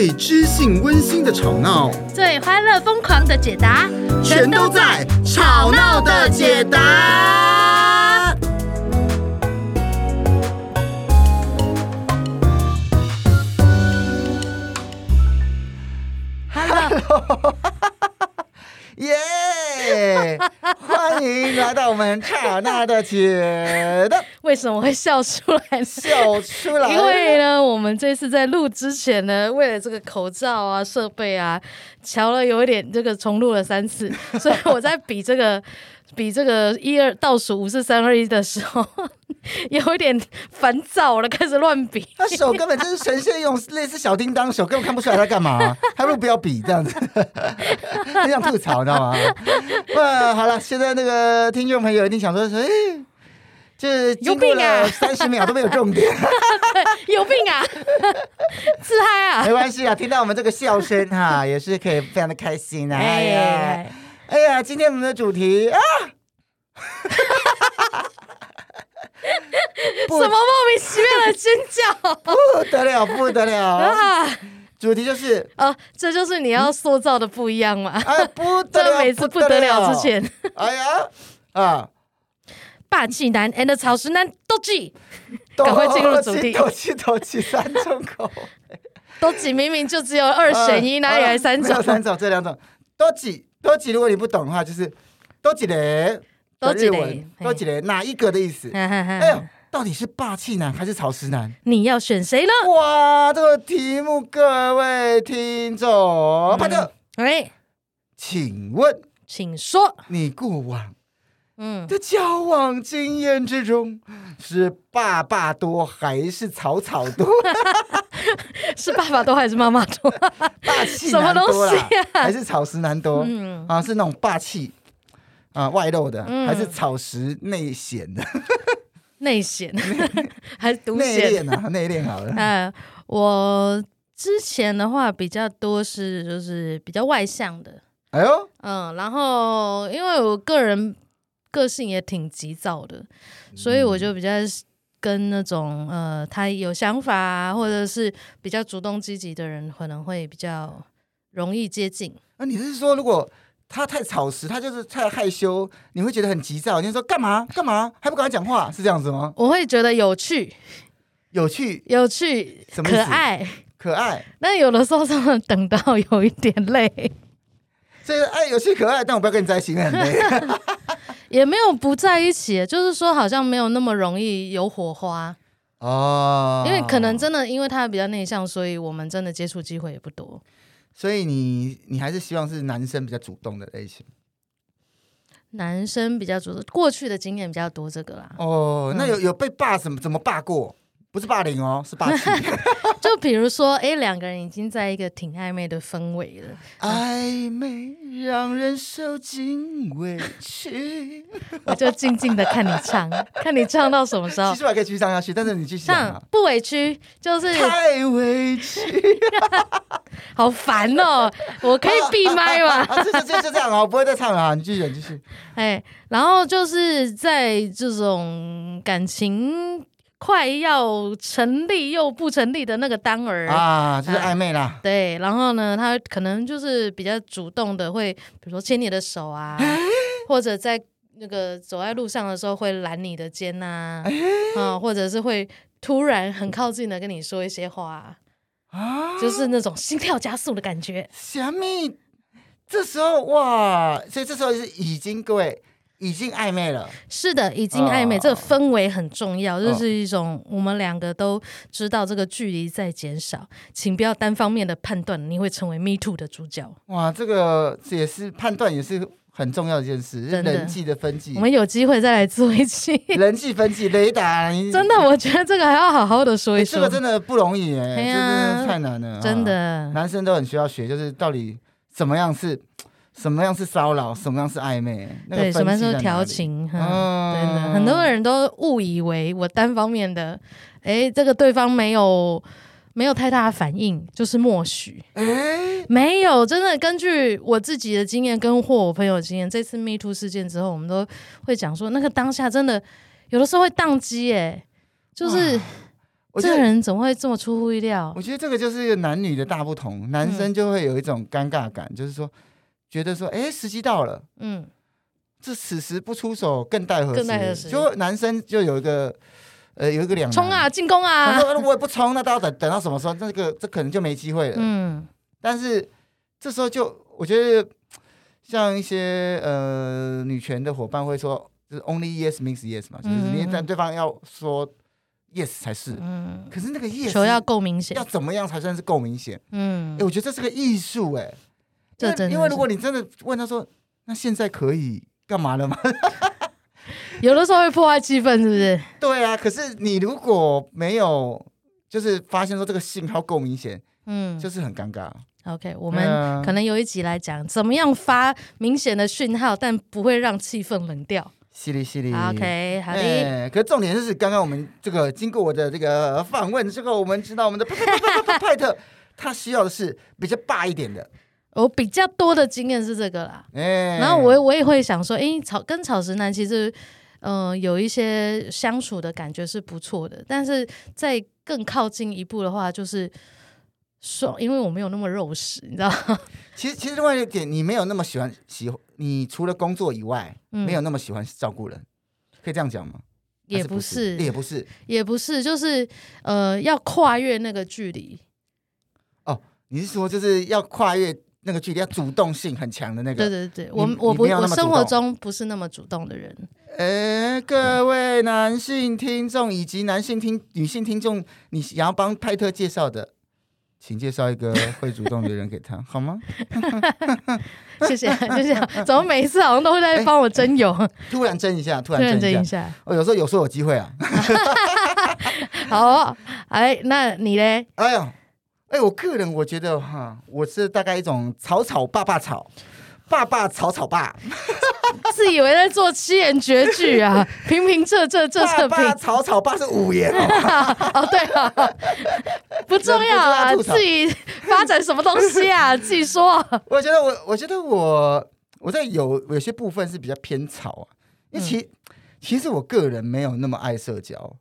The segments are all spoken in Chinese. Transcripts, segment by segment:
最知性温馨的吵闹，最欢乐疯狂的解答，全都在《吵闹的解答》。Hello，耶！欢迎来到我们刹那的解答。为什么会笑出来？笑出来！因为呢，我们这次在录之前呢，为了这个口罩啊、设备啊，瞧了有一点这个重录了三次，所以我在比这个比这个一二倒数五四三二一的时候，有一点烦躁了，开始乱比。他手根本就是呈现一种类似小叮当手，根本看不出来他干嘛，还不如不要比这样子，很想吐槽，你知道吗？呃，好了，现在那个听众朋友一定想说，哎。就是经过了三十秒都没有重点，有病啊！自嗨啊！没关系啊，听到我们这个笑声哈，也是可以非常的开心啊！哎呀，哎呀，今天我们的主题啊，什么莫名其妙的尖叫？不得了，不得了 啊！主题就是啊，这就是你要塑造的不一样嘛？哎，不得了，每次不得了之前，哎呀啊！霸气男 and 草食男都记，赶快进入主题。都记都记三种口味，都记明明就只有二选一，哪里来三种？三种，这两种都记都记。如果你不懂的话，就是多几嘞，多几嘞，多几嘞，哪一个的意思？哎呦，到底是霸气男还是潮湿男？你要选谁呢？哇，这个题目，各位听众，拍的，哎，请问，请说，你过往。嗯，的交往经验之中，是爸爸多还是草草多？是爸爸多还是妈妈多？霸气男多啦，还是草食男多？嗯啊，是那种霸气啊外露的，还是草食内显的？内显还是独内敛啊？内敛好了。嗯，我之前的话比较多是就是比较外向的。哎呦，嗯，然后因为我个人。个性也挺急躁的，所以我就比较跟那种呃，他有想法啊，或者是比较主动积极的人，可能会比较容易接近。那、啊、你是说，如果他太草食，他就是太害羞，你会觉得很急躁？你就说干嘛干嘛，还不跟他讲话，是这样子吗？我会觉得有趣，有趣，有趣，什么可爱，可爱。那有的时候真的等到有一点累。所以，哎，有趣可爱，但我不要跟你在一起，很累。也没有不在一起，就是说好像没有那么容易有火花哦。因为可能真的，因为他比较内向，所以我们真的接触机会也不多。所以你你还是希望是男生比较主动的类型？男生比较主动，过去的经验比较多，这个啦。哦，那有有被霸什么怎么霸过？不是霸凌哦，是霸气。就比如说，哎，两个人已经在一个挺暧昧的氛围了，暧昧让人受尽委屈。我就静静的看你唱，看你唱到什么时候。其实我还可以继续唱下去，但是你继续唱。不委屈，就是太委屈，好烦哦！我可以闭麦吗？啊，就就就这样哦，不会再唱了，你继续继续。哎，然后就是在这种感情。快要成立又不成立的那个单儿啊，就是暧昧啦。对，然后呢，他可能就是比较主动的，会比如说牵你的手啊，或者在那个走在路上的时候会揽你的肩呐，啊，或者是会突然很靠近的跟你说一些话啊，就是那种心跳加速的感觉。小蜜，这时候哇，所以这时候是已经各位。已经暧昧了，是的，已经暧昧，哦、这个氛围很重要，这、哦、是一种我们两个都知道这个距离在减少，请不要单方面的判断，你会成为 Me Too 的主角。哇，这个也是判断，也是很重要的一件事，的人际的分际。我们有机会再来做一期人际分际雷达。真的，我觉得这个还要好好的说一说，欸、这个真的不容易哎、欸，啊、真的太难了，真的、啊，男生都很需要学，就是到底怎么样是。什么样是骚扰？什么样是暧昧？那个、对，什么是调情？真的，很多人都误以为我单方面的，哎，这个对方没有没有太大的反应，就是默许。哎，没有，真的，根据我自己的经验跟或我朋友的经验，这次 Me Too 事件之后，我们都会讲说，那个当下真的有的时候会宕机，哎，就是这个人怎么会这么出乎意料？我觉得这个就是一个男女的大不同，男生就会有一种尴尬感，嗯、就是说觉得说，哎，时机到了，嗯，这此时不出手更待何时？更待何时？就男生就有一个，呃，有一个两冲啊，进攻啊！他说我也不冲，那到等等到什么时候？那个这可能就没机会了。嗯，但是这时候就我觉得，像一些呃女权的伙伴会说，就是 only yes means yes 嘛，就是你但对方要说。Yes 才是，嗯，可是那个 Yes 球要够明显，要怎么样才算是够明显？嗯，哎，我觉得这是个艺术，哎，这真的，因为如果你真的问他说，那现在可以干嘛了吗？有的时候会破坏气氛，是不是？对啊，可是你如果没有，就是发现说这个信号够明显，嗯，就是很尴尬。OK，我们可能有一集来讲怎么样发明显的讯号，但不会让气氛冷掉。犀利犀利，OK，好的。欸、可是重点就是，刚刚我们这个经过我的这个访问之后，我们知道我们的派派派特他需要的是比较霸一点的。我比较多的经验是这个啦。欸、然后我我也会想说，哎、欸，草跟草食男其实，嗯、呃，有一些相处的感觉是不错的。但是再更靠近一步的话，就是说，因为我没有那么肉食，你知道吗？其实其实另外一点，你没有那么喜欢喜。你除了工作以外，嗯、没有那么喜欢照顾人，可以这样讲吗？也不是，也不是，也不是，就是呃，要跨越那个距离。哦，你是说就是要跨越那个距离，要主动性很强的那个？对对对，我我不我生活中不是那么主动的人。哎，各位男性听众以及男性听女性听众，你想要帮派特介绍的？请介绍一个会主动的人给他，好吗？谢谢，谢谢。怎么每一次好像都会在帮我争友？突然争一下，突然争一下。哦，有时候有时候有机会啊。好，哎，那你嘞？哎呀，哎，我个人我觉得哈，我是大概一种草草爸爸草。爸爸草草爸，自以为在做七言绝句啊！平平仄仄仄仄平。草草爸是五言 哦，对啊，不重要啊，自己发展什么东西啊？自己说。我觉得我，我觉得我，我在有有些部分是比较偏草啊，因为其、嗯、其实我个人没有那么爱社交，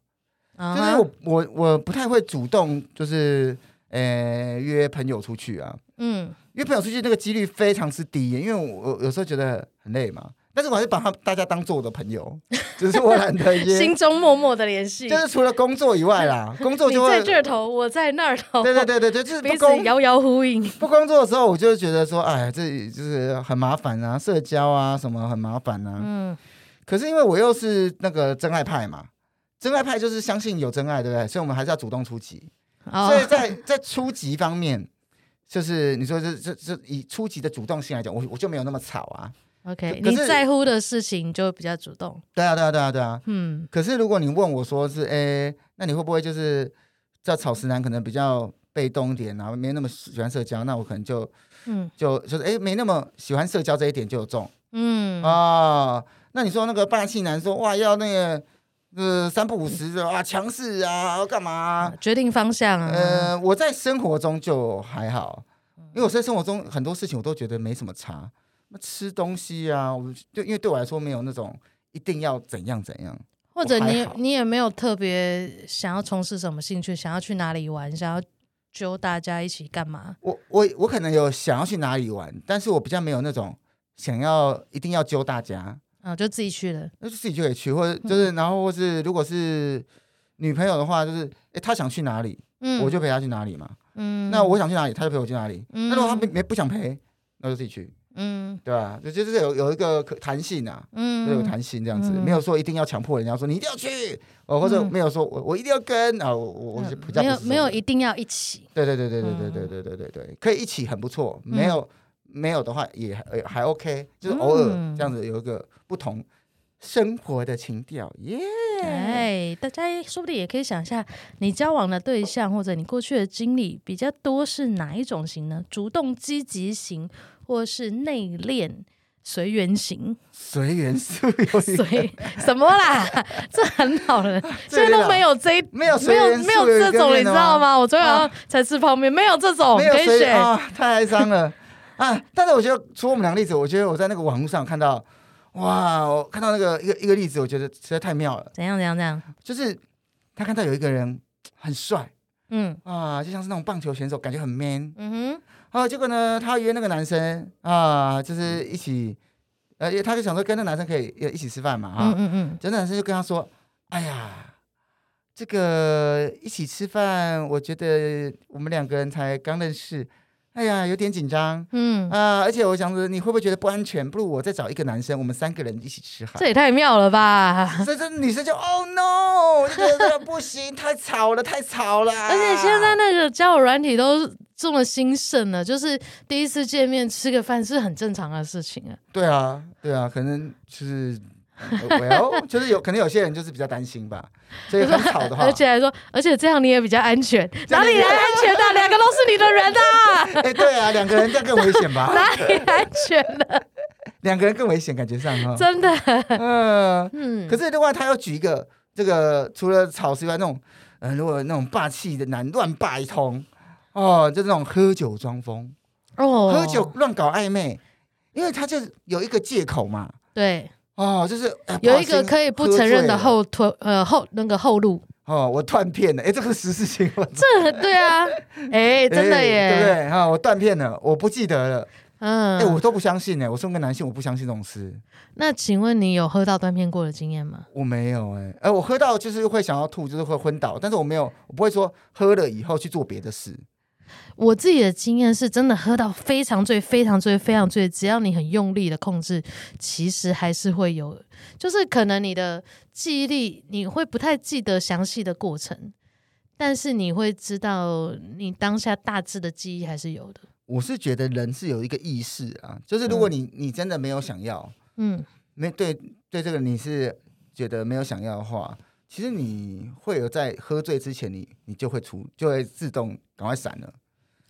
嗯、就是我我我不太会主动，就是呃约朋友出去啊，嗯。约朋友出去那个几率非常之低，因为我我有时候觉得很累嘛，但是我还是把他大家当做我的朋友，只是我懒得约，心中默默的联系，就是除了工作以外啦，工作就会在这头，我在那儿头，对对对对对，就是彼此遥遥呼应。不工作的时候，我就觉得说，哎，这就是很麻烦啊，社交啊什么很麻烦啊。嗯，可是因为我又是那个真爱派嘛，真爱派就是相信有真爱，对不对？所以我们还是要主动出击。哦、所以在在初级方面。就是你说这这这以初级的主动性来讲，我我就没有那么吵啊。OK，你在乎的事情就比较主动。对啊，对啊，对啊，对啊。嗯。可是如果你问我说是，哎，那你会不会就是在草食男可能比较被动一点，然后没那么喜欢社交，那我可能就嗯就就是哎没那么喜欢社交这一点就有中。嗯啊、哦，那你说那个霸气男说哇要那个。呃，三不五时的啊，强势啊，要干嘛、啊？决定方向啊。呃，我在生活中就还好，因为我在生活中很多事情我都觉得没什么差。那吃东西啊，我就因为对我来说没有那种一定要怎样怎样。或者你你也没有特别想要从事什么兴趣，想要去哪里玩，想要揪大家一起干嘛？我我我可能有想要去哪里玩，但是我比较没有那种想要一定要揪大家。啊，就自己去了，那就自己就可以去，或者就是，然后或是如果是女朋友的话，就是，哎，她想去哪里，嗯，我就陪她去哪里嘛，嗯，那我想去哪里，她就陪我去哪里，嗯，那如果她没没不想陪，那就自己去，嗯，对吧？就就是有有一个可弹性啊，嗯，有弹性这样子，没有说一定要强迫人家说你一定要去，哦，或者没有说我我一定要跟啊，我我比较没有没有一定要一起，对对对对对对对对对对对，可以一起很不错，没有。没有的话也还 OK，就是偶尔这样子有一个不同生活的情调，耶、嗯！哎，大家说不定也可以想一下，你交往的对象或者你过去的经历比较多是哪一种型呢？主动积极型，或是内敛随缘型？随缘是有随什么啦？这很好了，现在都没有这 没有没有没有这种，你知道吗？我昨晚才吃泡面，啊、没有这种，可以选、啊，太哀伤了。啊！但是我觉得，除了我们两个例子，我觉得我在那个网络上看到，哇！我看到那个一个一个例子，我觉得实在太妙了。怎样？怎样？怎样？就是他看到有一个人很帅，嗯啊，就像是那种棒球选手，感觉很 man。嗯哼，啊，结果呢，他约那个男生啊，就是一起，呃，他就想说跟那个男生可以一起吃饭嘛，啊，嗯嗯嗯，就那男生就跟他说，哎呀，这个一起吃饭，我觉得我们两个人才刚认识。哎呀，有点紧张，嗯啊，而且我想着你会不会觉得不安全？不如我再找一个男生，我们三个人一起吃好。这也太妙了吧！所以这女生就哦 no，觉得这个不行，太吵了，太吵了。而且现在那个交友软体都这么兴盛了，就是第一次见面吃个饭是很正常的事情啊。对啊，对啊，可能就是。Well，就是有可能有些人就是比较担心吧，所以很吵的话，而且还说，而且这样你也比较安全，哪里来安全的？两个都是你的人啊！哎、欸，对啊，两个人这样更危险吧？哪里安全了？两个人更危险，感觉上哈，真的，嗯、呃、嗯。可是另外，他要举一个这个，除了吵之外，那种呃，如果那种霸气的男乱霸一通哦，就那种喝酒装疯哦，喝酒乱搞暧昧，因为他就有一个借口嘛，对。哦，就是、呃、有一个可以不承认的后退呃后那个后路哦，我断片了，哎，这个是实事情吗？这对啊，哎，真的耶，对不对？哈，我断片了，我不记得了，嗯，哎，我都不相信呢。我身为个男性，我不相信这种事。那请问你有喝到断片过的经验吗？我没有哎，哎，我喝到就是会想要吐，就是会昏倒，但是我没有，我不会说喝了以后去做别的事。我自己的经验是真的喝到非常醉、非常醉、非常醉，只要你很用力的控制，其实还是会有，就是可能你的记忆力你会不太记得详细的过程，但是你会知道你当下大致的记忆还是有的。我是觉得人是有一个意识啊，就是如果你、嗯、你真的没有想要，嗯，没对对这个你是觉得没有想要的话，其实你会有在喝醉之前你，你你就会出就会自动赶快闪了。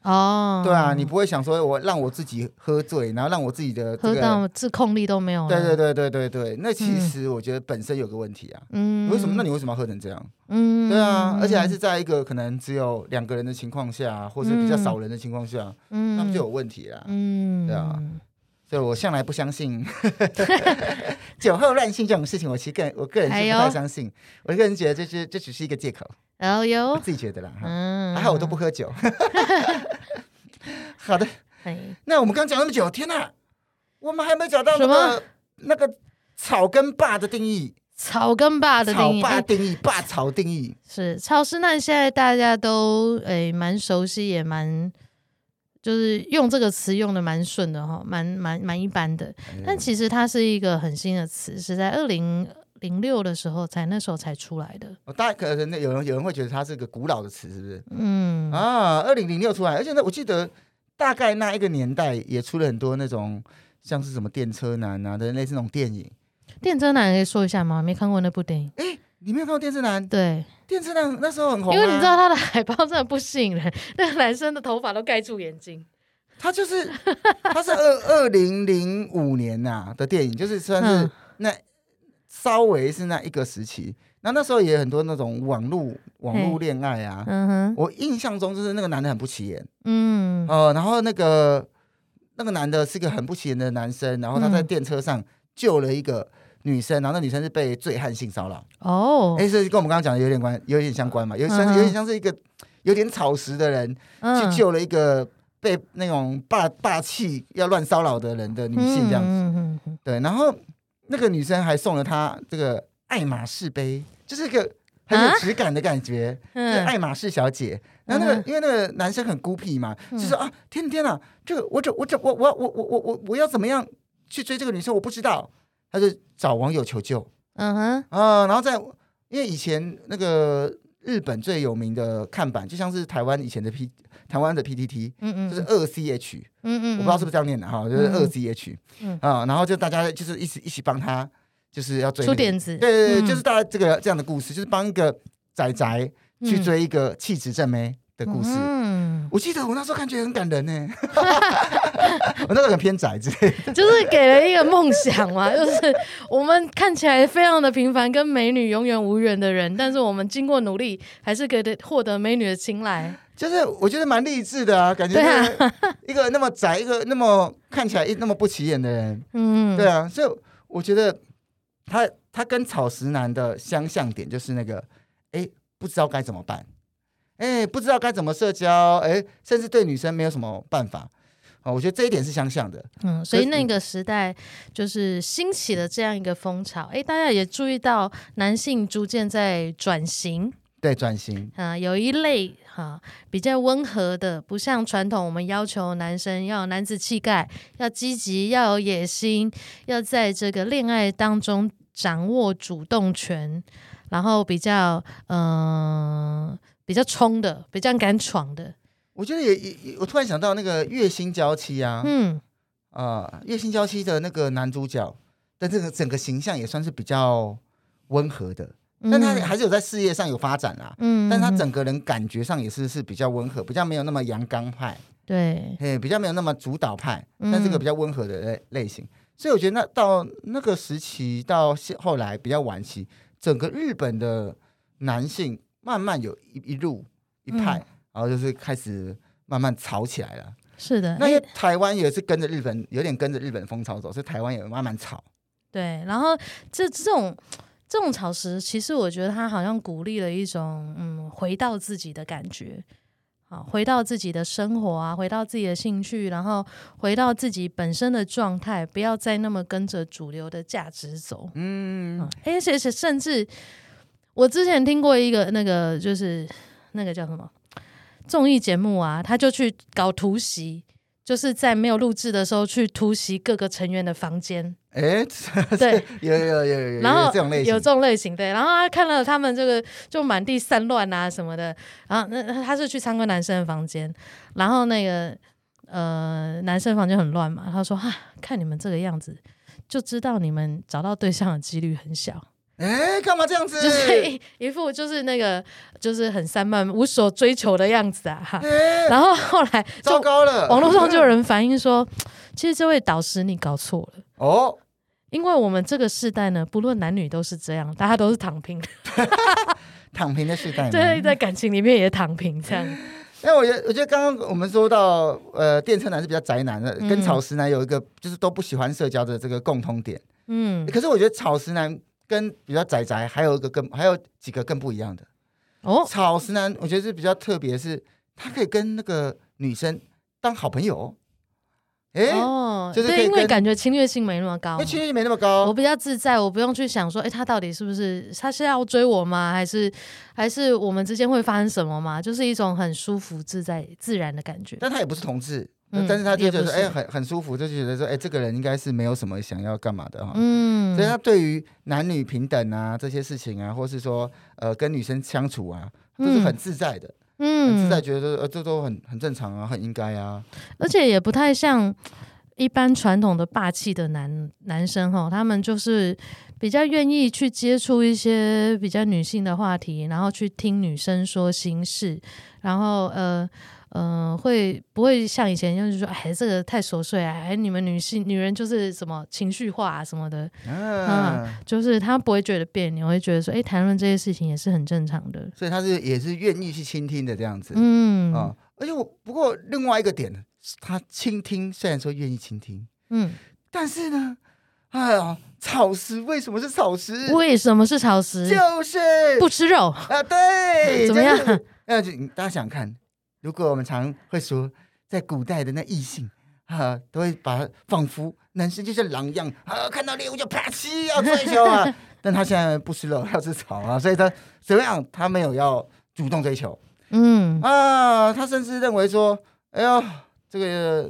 哦，对啊，你不会想说我让我自己喝醉，然后让我自己的、这个、喝到自控力都没有。对对对对对对，那其实我觉得本身有个问题啊。嗯。为什么？那你为什么要喝成这样？嗯。对啊，而且还是在一个可能只有两个人的情况下，或者比较少人的情况下，嗯，那不就有问题啊？嗯。对啊，所以我向来不相信 酒后乱性这种事情。我其实个人我个人是不太相信。我个人觉得这是这只是一个借口。哦哟，我自己觉得啦，嗯，还好我都不喝酒。好的，那我们刚讲那么久，天哪，我们还没找到什么那个草根霸的定义。草根霸的定义，霸定义，霸草定义是草食那。现在大家都诶蛮熟悉，也蛮就是用这个词用的蛮顺的哈，蛮蛮蛮一般的。但其实它是一个很新的词，是在二零。零六的时候才那时候才出来的，哦，大家可能有人有人会觉得它是个古老的词，是不是？嗯啊，二零零六出来，而且呢，我记得大概那一个年代也出了很多那种像是什么电车男啊的类似那种电影。电车男可以说一下吗？没看过那部电影。哎，你没有看过电车男？对，电车男那时候很红，啊，因为你知道他的海报真的不吸引人，那个男生的头发都盖住眼睛。他就是他是二二零零五年呐，啊、的电影，就是算是那。嗯稍微是那一个时期，那那时候也有很多那种网络网络恋爱啊。嗯哼，我印象中就是那个男的很不起眼，嗯，哦、呃，然后那个那个男的是个很不起眼的男生，然后他在电车上救了一个女生，然后那女生是被醉汉性骚扰。哦，哎，所以跟我们刚刚讲的有点关，有点相关嘛，有像有点像是一个有点草食的人去救了一个被那种霸霸气要乱骚扰的人的女性这样子。嗯嗯，对，然后。那个女生还送了他这个爱马仕杯，就是一个很有质感的感觉，啊、就是爱马仕小姐。然后那个，嗯、因为那个男生很孤僻嘛，嗯、就说啊，天天啊，这个我这我这我我我我我我我要怎么样去追这个女生？我不知道，他就找网友求救。嗯哼，啊，然后在因为以前那个日本最有名的看板，就像是台湾以前的 P。台湾的 PTT，嗯嗯，就是二 CH，嗯嗯，我不知道是不是这样念的哈，就是二 CH，嗯。啊，然后就大家就是一起一起帮他，就是要追出点子，对对对，就是大家这个这样的故事，就是帮一个仔仔去追一个气质正妹的故事。嗯，我记得我那时候看觉得很感人呢，我那时候很偏窄之类的，就是给了一个梦想嘛，就是我们看起来非常的平凡，跟美女永远无缘的人，但是我们经过努力，还是可以获得美女的青睐。就是我觉得蛮励志的啊，感觉一个那么窄，一个那么看起来一那么不起眼的人，嗯，对啊，所以我觉得他他跟草食男的相像点就是那个，哎，不知道该怎么办，哎，不知道该怎么社交，哎，甚至对女生没有什么办法。啊，我觉得这一点是相像的。嗯，所以那个时代就是兴起了这样一个风潮。哎，大家也注意到男性逐渐在转型。对，转型。啊，有一类哈、啊、比较温和的，不像传统我们要求男生要有男子气概，要积极，要有野心，要在这个恋爱当中掌握主动权，然后比较嗯、呃、比较冲的，比较敢闯的。我觉得也也，我突然想到那个月薪娇妻啊，嗯，啊、呃，月薪娇妻的那个男主角的这个整个形象也算是比较温和的，嗯、但他还是有在事业上有发展啦，嗯，但他整个人感觉上也是是比较温和，比较没有那么阳刚派，对，哎，比较没有那么主导派，但这个比较温和的类类型，嗯、所以我觉得那到那个时期到现后来比较晚期，整个日本的男性慢慢有一一路一派。嗯然后就是开始慢慢吵起来了，是的。那些台湾也是跟着日本，有点跟着日本风潮走，所以台湾也慢慢吵。对，然后这这种这种潮时，其实我觉得他好像鼓励了一种嗯，回到自己的感觉，啊，回到自己的生活啊，回到自己的兴趣，然后回到自己本身的状态，不要再那么跟着主流的价值走。嗯，而且是甚至我之前听过一个那个，就是那个叫什么？综艺节目啊，他就去搞突袭，就是在没有录制的时候去突袭各个成员的房间。哎，对，有有有有有，然后有这种类型，有这种类型，对。然后他看了他们这个就满地散乱啊什么的，然后那他是去参观男生的房间，然后那个呃男生房间很乱嘛，他说哈，看你们这个样子，就知道你们找到对象的几率很小。哎，干嘛这样子？就是一,副就是那个就是很散漫、无所追求的样子啊！哈，然后后来糟糕了，网络上就有人反映说，其实这位导师你搞错了哦，因为我们这个世代呢，不论男女都是这样，大家都是躺平，躺平的时代，对，在感情里面也躺平这样。因为我觉得，我觉得刚刚我们说到，呃，电车男是比较宅男的，跟草食男有一个就是都不喜欢社交的这个共通点。嗯，可是我觉得草食男。跟比较宅宅，还有一个更还有几个更不一样的哦。草食男，我觉得是比较特别，是他可以跟那个女生当好朋友。哎，哦，就是因为感觉侵略性没那么高，因为侵略性没那么高，我比较自在，我不用去想说，哎，他到底是不是他是要追我吗？还是还是我们之间会发生什么吗？就是一种很舒服、自在、自然的感觉。但他也不是同志。嗯、但是他就觉得哎，很很舒服，就觉得说哎，这个人应该是没有什么想要干嘛的哈。嗯，所以他对于男女平等啊这些事情啊，或是说呃跟女生相处啊，都是很自在的。嗯，很自在，觉得呃这都很很正常啊，很应该啊。而且也不太像一般传统的霸气的男男生哈，他们就是比较愿意去接触一些比较女性的话题，然后去听女生说心事，然后呃。嗯、呃，会不会像以前一样就是说，哎，这个太琐碎啊，哎，你们女性女人就是什么情绪化啊什么的，嗯、啊，就是他不会觉得别扭，会觉得说，哎，谈论这些事情也是很正常的，所以他是也是愿意去倾听的这样子，嗯啊，而且我不过另外一个点，他倾听虽然说愿意倾听，嗯，但是呢，哎呀，草食为什么是草食？为什么是草食？就是不吃肉啊，对，怎么样？那就大家想看。如果我们常会说，在古代的那异性啊，都会把仿佛男生就像狼一样啊，看到猎物就啪叽要追求啊。但他现在不吃肉，要吃草啊，所以他怎么样？他没有要主动追求，嗯啊，他甚至认为说，哎呦，这个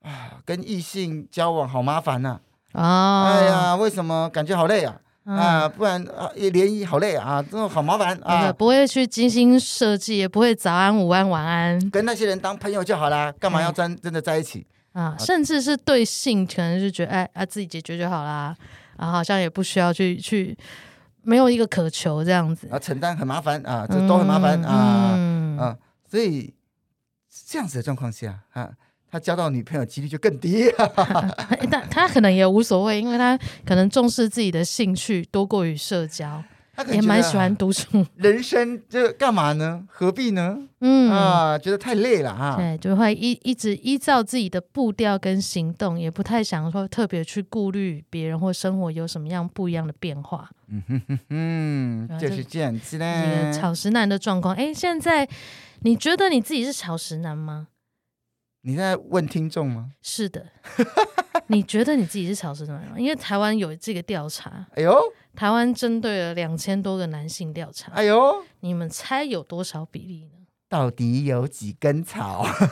啊，跟异性交往好麻烦呐，啊，哎呀，为什么感觉好累啊？啊，不然啊，也联谊好累啊，这种好麻烦啊，不会去精心设计，也不会早安、午安、晚安，跟那些人当朋友就好啦，干嘛要真真的在一起？啊？甚至是对性，可能是觉得哎啊，自己解决就好啦，啊，好像也不需要去去，没有一个渴求这样子。啊，承担很麻烦啊，这都很麻烦啊，嗯、啊，所以这样子的状况下啊。他交到女朋友几率就更低，但他可能也无所谓，因为他可能重视自己的兴趣多过于社交。他可能也蛮喜欢独处，人生就干嘛呢？何必呢？嗯啊，觉得太累了哈。对，就会一一直依照自己的步调跟行动，也不太想说特别去顾虑别人或生活有什么样不一样的变化。嗯哼哼哼，就是这样子嘞。草食男的状况，哎，现在你觉得你自己是草食男吗？你在问听众吗？是的，你觉得你自己是草食男吗？因为台湾有这个调查，哎呦，台湾针对了两千多个男性调查，哎呦，你们猜有多少比例呢？到底有几根草？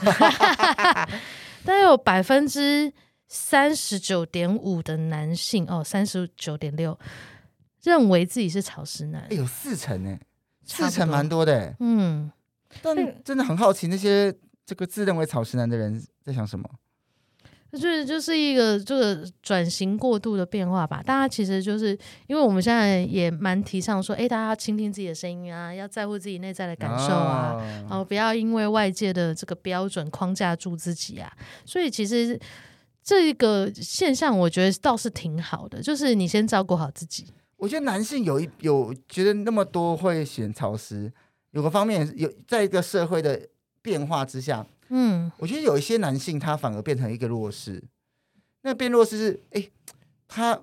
大概有百分之三十九点五的男性哦，三十九点六认为自己是潮湿男，哎，有四成呢，四成蛮多的。嗯，但真的很好奇，那些这个自认为草食男的人在想什么？就是就是一个这个转型过度的变化吧。大家其实就是因为我们现在也蛮提倡说，哎，大家要倾听自己的声音啊，要在乎自己内在的感受啊，哦然后不要因为外界的这个标准框架住自己啊。所以其实这个现象，我觉得倒是挺好的，就是你先照顾好自己。我觉得男性有一有觉得那么多会选潮湿，有个方面有在一个社会的变化之下。嗯，我觉得有一些男性他反而变成一个弱势，那变弱势是哎，他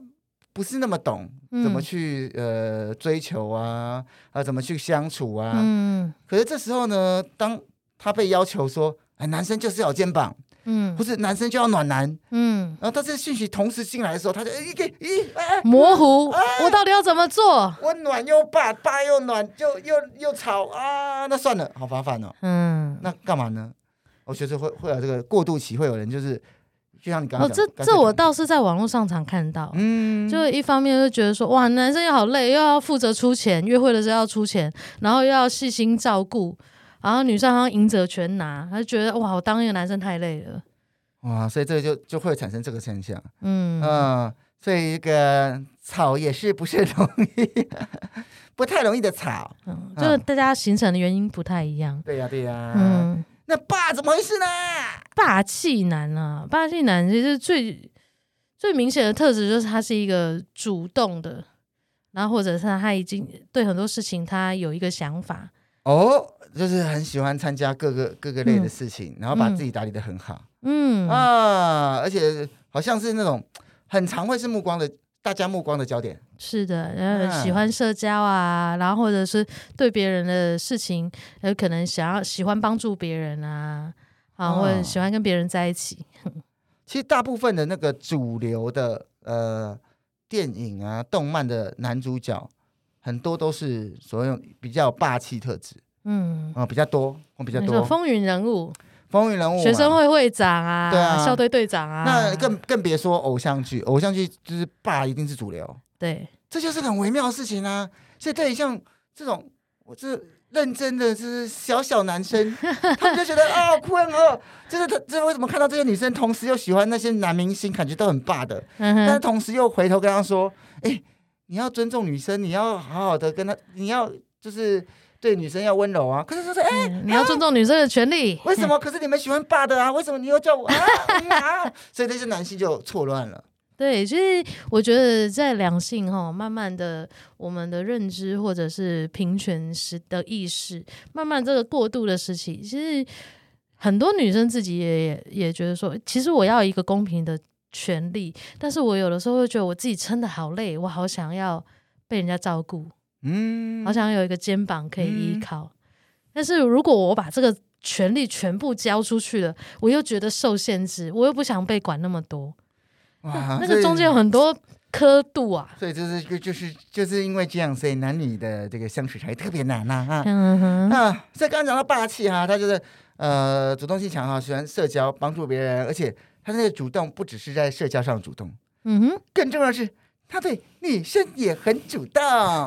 不是那么懂怎么去、嗯、呃追求啊啊怎么去相处啊，嗯，可是这时候呢，当他被要求说，哎，男生就是要有肩膀，嗯，不是男生就要暖男，嗯，然后他这讯息同时进来的时候，他就一个咦哎模糊，哎、我到底要怎么做？温暖又霸，霸又暖，又又又吵啊，那算了，好麻烦哦，嗯，那干嘛呢？我觉得会会有这个过渡期，会有人就是，就像你刚刚这这我倒是在网络上常看到，嗯，就一方面就觉得说，哇，男生又好累，又要负责出钱，约会的时候要出钱，然后又要细心照顾，然后女生好像赢者全拿，她就觉得哇，我当一个男生太累了，哇，所以这个就就会产生这个现象，嗯。嗯、呃，所以一个草也是不是容易，不太容易的草，嗯，就是大家形成的原因不太一样，嗯、对呀、啊、对呀、啊，嗯。那霸怎么回事呢？霸气男啊，霸气男其实最最明显的特质就是他是一个主动的，然后或者是他已经对很多事情他有一个想法。哦，就是很喜欢参加各个各个类的事情，嗯、然后把自己打理的很好，嗯。啊，而且好像是那种很常会是目光的。大家目光的焦点。是的，然后喜欢社交啊，嗯、然后或者是对别人的事情，有可能想要喜欢帮助别人啊，啊，或者喜欢跟别人在一起。其实大部分的那个主流的呃电影啊、动漫的男主角，很多都是所谓比较霸气特质，嗯。啊、呃，比较多，比较多。风云人物。风云人物，学生会会长啊，对啊，校队队长啊，那更更别说偶像剧，偶像剧就是霸一定是主流，对，这就是很微妙的事情啊。所以对于像这种我这认真的就是小小男生，他们就觉得啊困哦，就是他这为什么看到这些女生，同时又喜欢那些男明星，感觉都很霸的，嗯、但是同时又回头跟他说，哎，你要尊重女生，你要好好的跟他，你要就是。对女生要温柔啊，可是就是哎，欸嗯、你要尊重女生的权利。为什么？可是你们喜欢霸的啊？为什么你又叫我啊？啊所以那些男性就错乱了。对，其实我觉得在两性哈，慢慢的我们的认知或者是平权时的意识，慢慢这个过渡的时期，其实很多女生自己也也也觉得说，其实我要一个公平的权利，但是我有的时候会觉得我自己撑的好累，我好想要被人家照顾。嗯，好想有一个肩膀可以依靠，嗯、但是如果我把这个权利全部交出去了，我又觉得受限制，我又不想被管那么多。哇，那个中间有很多刻度啊。所以就是就就是就是因为这样，所以男女的这个相处才特别难呐啊。嗯哼啊，所以刚刚讲到霸气哈，他就是呃主动性强哈，喜欢社交，帮助别人，而且他那个主动不只是在社交上主动，嗯哼，更重要的是。他对女生也很主动，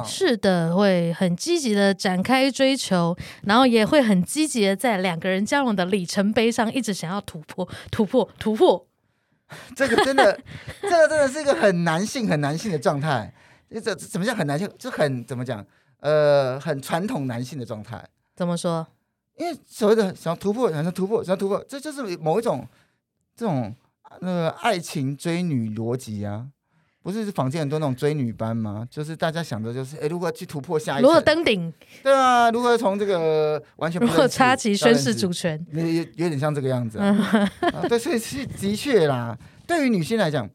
是的，会很积极的展开追求，然后也会很积极的在两个人交往的里程碑上一直想要突破、突破、突破。这个真的，这个真的是一个很男性、很男性的状态。这怎么讲？很男性，就很怎么讲？呃，很传统男性的状态。怎么说？因为所谓的想要突破，想要突破，想要突破，这就是某一种这种那个爱情追女逻辑啊。不是坊间很多那种追女班吗？就是大家想的就是，哎，如何去突破下一层？如何登顶？对啊，如何从这个完全不如何插旗宣誓主权？有有点像这个样子啊。啊对，所以是的确啦。对于女性来讲，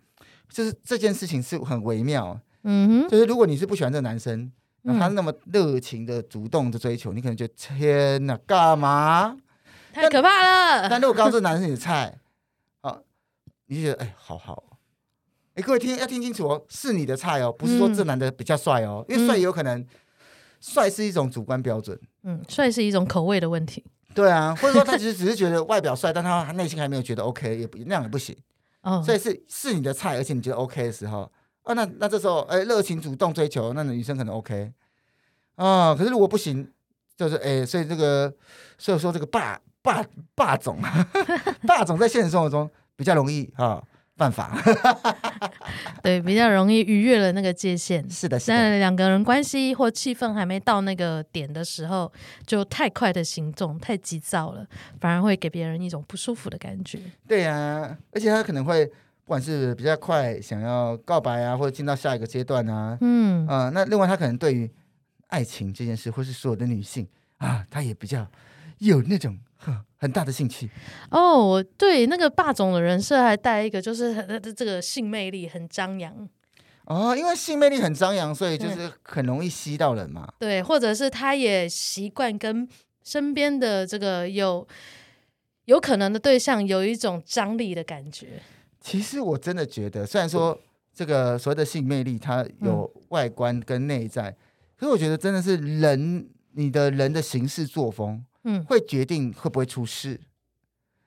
就是这件事情是很微妙。嗯哼，就是如果你是不喜欢这个男生，那他那么热情的主动的追求，你可能觉得天哪，干嘛？太可怕了。但，如果刚刚这个男生是你的菜，啊，你就觉得哎，好好。哎，各位听要听清楚哦，是你的菜哦，不是说这男的比较帅哦，嗯、因为帅也有可能，帅是一种主观标准。嗯，帅是一种口味的问题。对啊，或者说他 其实只是觉得外表帅，但他内心还没有觉得 OK，也不那样也不行。哦，所以是是你的菜，而且你觉得 OK 的时候，啊，那那这时候哎，热情主动追求，那女生可能 OK。啊，可是如果不行，就是哎，所以这个，所以说这个霸霸霸总，霸总在现实生活中比较容易啊。办法，对，比较容易逾越了那个界限。是的，是的。两个人关系或气氛还没到那个点的时候，就太快的行动，太急躁了，反而会给别人一种不舒服的感觉。对呀、啊，而且他可能会，不管是比较快想要告白啊，或者进到下一个阶段啊，嗯啊、呃，那另外他可能对于爱情这件事，或是所有的女性啊，他也比较有那种。很大的兴趣哦，对，那个霸总的人设还带一个，就是他的这个性魅力很张扬哦，因为性魅力很张扬，所以就是很容易吸到人嘛。对，或者是他也习惯跟身边的这个有有可能的对象有一种张力的感觉。其实我真的觉得，虽然说这个所谓的性魅力，它有外观跟内在，嗯、可是我觉得真的是人，你的人的行事作风。嗯，会决定会不会出事，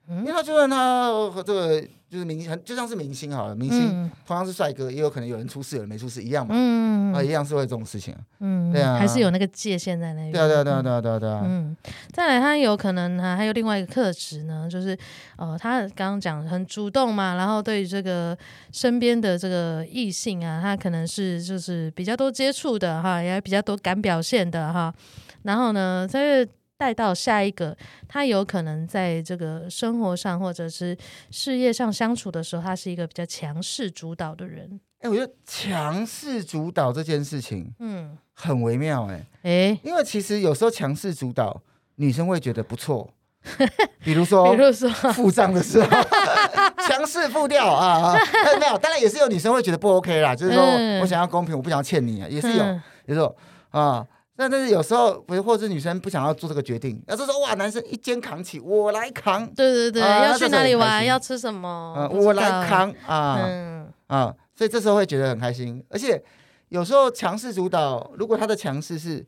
嗯、因为他就算他和这个就是明星，就像是明星好了，明星、嗯、同样是帅哥，也有可能有人出事，有人没出事，一样嘛，嗯啊，一样是会这种事情，嗯，对啊，还是有那个界限在那边，对啊，对啊，对啊，对啊，对啊，对啊，嗯，再来，他有可能啊，还有另外一个特质呢，就是呃，他刚刚讲很主动嘛，然后对于这个身边的这个异性啊，他可能是就是比较多接触的哈，也比较多敢表现的哈，然后呢，在带到下一个，他有可能在这个生活上或者是事业上相处的时候，他是一个比较强势主导的人。哎、欸，我觉得强势主导这件事情，嗯，很微妙、欸。哎，哎，因为其实有时候强势主导，女生会觉得不错。比如说，比如说付账的时候，强势付掉啊啊！没有，当然也是有女生会觉得不 OK 啦。就是说我想要公平，我不想要欠你啊，也是有，也是有啊。那但是有时候，不是或者女生不想要做这个决定，要是说哇，男生一肩扛起，我来扛。对对对，啊、要去哪里玩，要吃什么，嗯，我来扛啊，嗯啊，所以这时候会觉得很开心。而且有时候强势主导，如果他的强势是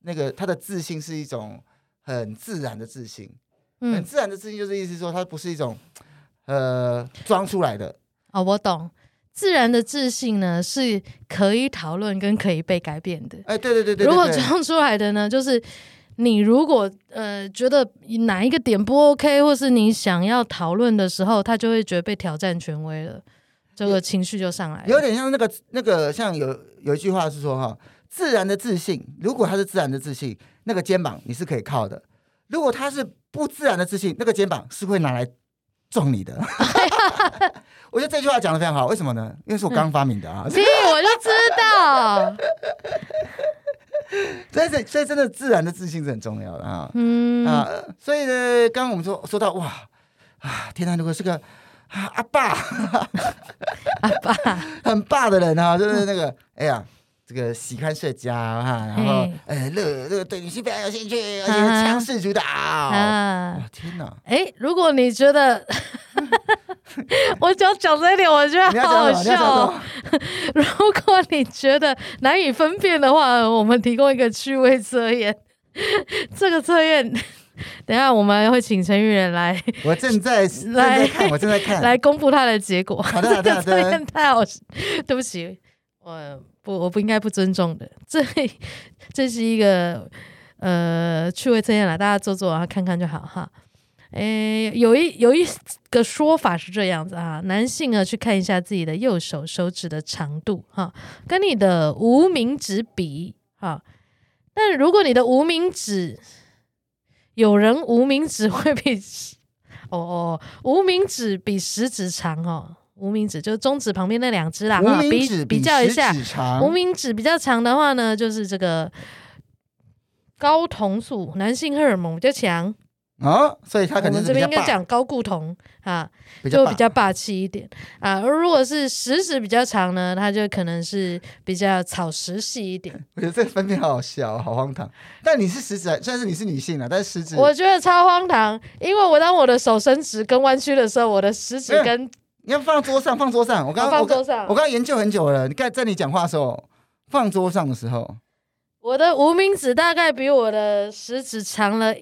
那个他的自信是一种很自然的自信，嗯、很自然的自信就是意思说他不是一种呃装出来的。哦，我懂。自然的自信呢，是可以讨论跟可以被改变的。哎，对对对对。如果装出来的呢，就是你如果呃觉得哪一个点不 OK，或是你想要讨论的时候，他就会觉得被挑战权威了，这个情绪就上来了。有点像那个那个，像有有一句话是说哈，自然的自信，如果他是自然的自信，那个肩膀你是可以靠的；如果他是不自然的自信，那个肩膀是会拿来撞你的。我觉得这句话讲得非常好，为什么呢？因为是我刚发明的啊！所以我就知道，所以所以真的自然的自信是很重要的啊！嗯啊，所以呢，刚刚我们说说到哇啊，天呐！如果是个啊阿爸，阿爸很霸的人啊，就是那个哎呀。这个喜欢社交哈，然后呃，乐这个对女性非常有兴趣，而且强势主导。啊，天哪！哎，如果你觉得，我只要讲这一点，我觉得好好笑。如果你觉得难以分辨的话，我们提供一个趣味测验。这个测验，等一下我们会请陈玉仁来。我正在来看，我正在看，来公布他的结果。好的，好的，好的。测验太好，对不起，我。不，我不应该不尊重的。这这是一个呃趣味测验啦，大家做做啊，看看就好哈。诶，有一有一个说法是这样子啊，男性呢去看一下自己的右手手指的长度哈，跟你的无名指比哈。但如果你的无名指，有人无名指会比 哦哦无名指比食指长哦。无名指，就是中指旁边那两只啦。无名指比比较一下，无名指比较长的话呢，就是这个睾酮素，男性荷尔蒙比较强。啊，所以他可能我们这边应该讲高固酮啊，就比较霸气一点啊。而如果是食指比较长呢，它就可能是比较草食系一点。我觉得这个分辨好好笑，好荒唐。但你是食指，虽然是你是女性了，但是食指，我觉得超荒唐，因为我当我的手伸直跟弯曲的时候，我的食指跟你要放桌上，放桌上。我刚刚放桌上，我刚刚研究很久了。你看，在你讲话的时候，放桌上的时候，我的无名指大概比我的食指长了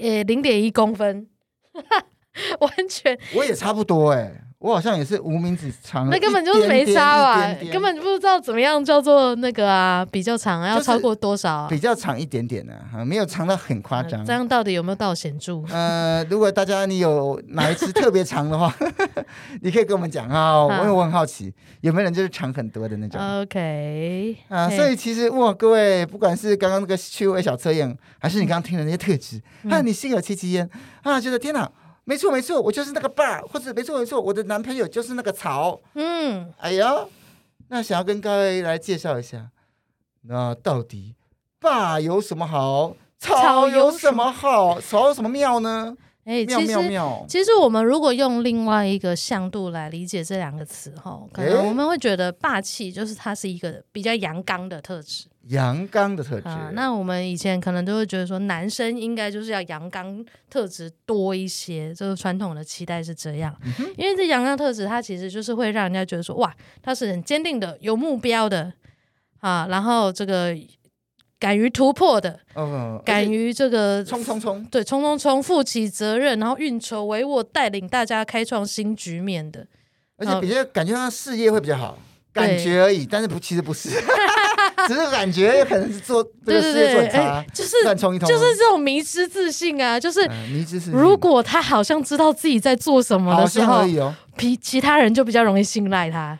呃零点一公分。完全，我也差不多哎、欸，我好像也是无名指长，那根本就是没差吧，根本就不知道怎么样叫做那个啊，比较长，要超过多少、啊？比较长一点点的、啊，没有长到很夸张、呃。这样到底有没有到显著？呃，如果大家你有哪一次特别长的话，你可以跟我们讲啊，因为我很好奇，有没有人就是长很多的那种？OK，啊，所以其实哇，各位不管是刚刚那个趣味小测验，还是你刚刚听的那些特质，啊，你心有戚戚焉啊，觉得天哪！没错没错，我就是那个爸，或者没错没错，我的男朋友就是那个曹。嗯，哎呀，那想要跟各位来介绍一下，那到底爸有什么好，曹有什么好，曹有什么妙呢？哎，妙妙妙！其实我们如果用另外一个向度来理解这两个词，哈，可能我们会觉得霸气就是它是一个比较阳刚的特质，阳刚的特质。啊，那我们以前可能都会觉得说，男生应该就是要阳刚特质多一些，就是传统的期待是这样。嗯、因为这阳刚特质，它其实就是会让人家觉得说，哇，他是很坚定的、有目标的啊，然后这个。敢于突破的，嗯，敢于这个冲冲冲，对，冲冲冲，负起责任，然后运筹帷幄，带领大家开创新局面的，而且比较感觉他事业会比较好，感觉而已，但是不，其实不是，只是感觉可能是做这个事业做差，就是乱冲一通，就是这种迷之自信啊，就是迷之自信。如果他好像知道自己在做什么的时候，比其他人就比较容易信赖他。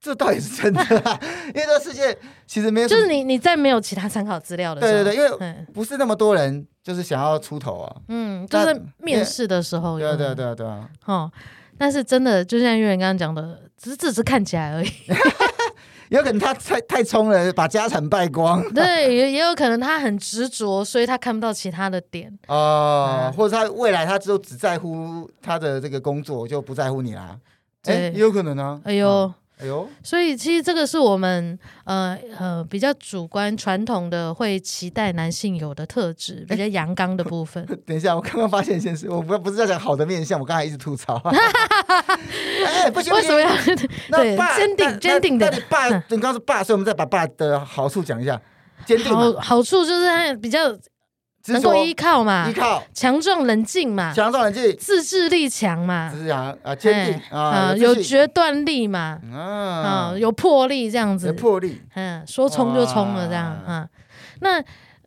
这倒也是真的，因为这个世界其实没有，就是你你再没有其他参考资料的时候，对对对，因为不是那么多人就是想要出头啊，嗯，就是面试的时候，对啊对啊对啊对啊，哦，但是真的就像月圆刚刚讲的，只是只是看起来而已，有可能他太太冲了，把家产败光，对，也也有可能他很执着，所以他看不到其他的点。哦，嗯、或者他未来他就只在乎他的这个工作，就不在乎你啦，哎，也有可能呢、啊，哎呦。嗯哎呦，所以其实这个是我们呃呃比较主观传统的会期待男性有的特质，比较阳刚的部分。等一下，我刚刚发现一件事，我不不是在讲好的面相，我刚才一直吐槽。哎，不行，为什么要 对坚定坚定的？爸，你刚刚是爸，所以我们再把爸的好处讲一下。坚定好好处就是他比较。能够依靠嘛？依靠，强壮冷静嘛？强壮冷静，自制力强嘛？是啊，啊，坚定啊，有决断力嘛？啊，有魄力这样子，有魄力，嗯，说冲就冲了这样啊。那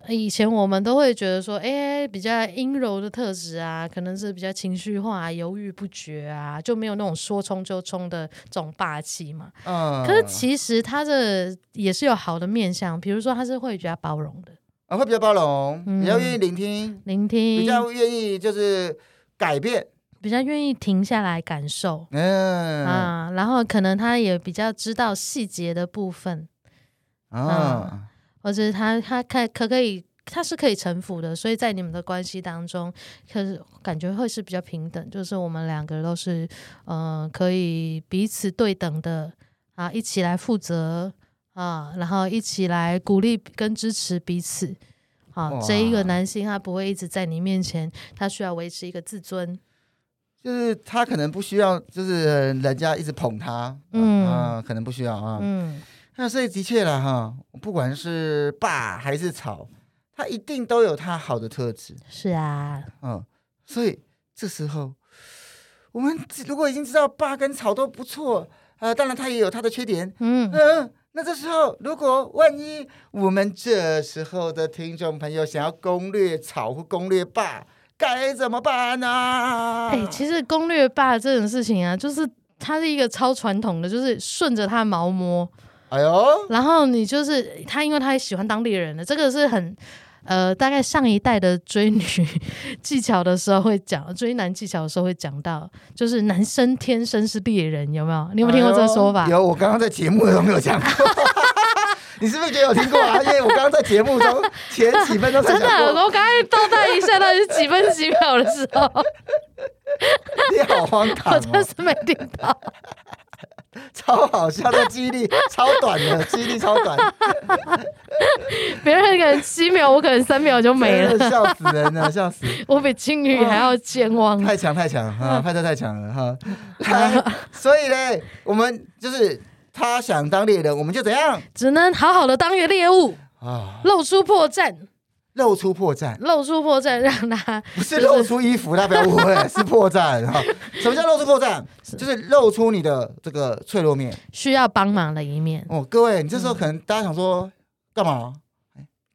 以前我们都会觉得说，哎，比较阴柔的特质啊，可能是比较情绪化、犹豫不决啊，就没有那种说冲就冲的这种霸气嘛。嗯，可是其实他这也是有好的面相，比如说他是会比较包容的。啊，会比较包容，比较愿意聆听，聆听，比较愿意就是改变，比较愿意停下来感受，嗯。啊，然后可能他也比较知道细节的部分，啊，或者他他可可可以，他是可以臣服的，所以在你们的关系当中，可是感觉会是比较平等，就是我们两个都是嗯可以彼此对等的啊，一起来负责。啊，然后一起来鼓励跟支持彼此。好，这一个男性他不会一直在你面前，他需要维持一个自尊，就是他可能不需要，就是人家一直捧他，嗯啊，可能不需要啊，嗯，那所以的确了哈，不管是霸还是草，他一定都有他好的特质。是啊，嗯，所以这时候我们如果已经知道霸跟草都不错，呃，当然他也有他的缺点，嗯嗯。那这时候，如果万一我们这时候的听众朋友想要攻略草或攻略霸，该怎么办呢？哎、欸，其实攻略霸这种事情啊，就是它是一个超传统的，就是顺着它毛摸。哎呦，然后你就是他，因为他也喜欢当猎人的，这个是很呃，大概上一代的追女 技巧的时候会讲，追男技巧的时候会讲到，就是男生天生是猎人，有没有？你有没有听过这个说法？哎、有，我刚刚在节目中没有讲过。你是不是觉得有听过啊？因为我刚刚在节目中前几分钟真的，我刚才倒带一下，到底是几分几秒的时候？你好荒唐、哦！我真是没听到。超好笑的记忆力超短的，记忆力超短。别人可能七秒，我可能三秒就没了，笑死人了，笑死！我比金鱼还要健忘，太强太强哈，派特太强了哈。来，所以呢，我们就是他想当猎人，我们就怎样？只能好好的当一个猎物啊，露出破绽。露出破绽，露出破绽，让他不是露出衣服，他不要误会，是破绽哈。什么叫露出破绽？就是露出你的这个脆弱面，需要帮忙的一面。哦，各位，你这时候可能大家想说干嘛？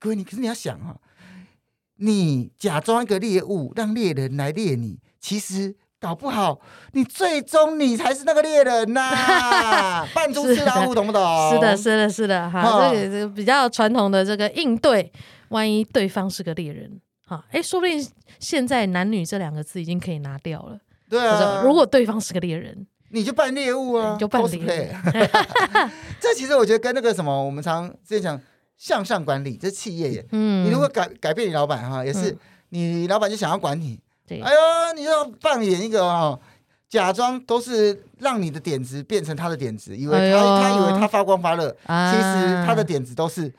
各位，你可是你要想啊，你假装一个猎物，让猎人来猎你，其实搞不好你最终你才是那个猎人呐。扮猪吃老虎，懂不懂？是的，是的，是的，哈，这个这个比较传统的这个应对。万一对方是个猎人，哈，哎，说不定现在男女这两个字已经可以拿掉了。对啊，如果对方是个猎人，你就扮猎物啊，你就扮猎。这其实我觉得跟那个什么，我们常之前讲向上管理，这企业也，嗯，你如果改改变你老板哈，也是你老板就想要管你，对，哎呦，你要扮演一个哦，假装都是让你的点子变成他的点子，以为他他以为他发光发热，其实他的点子都是，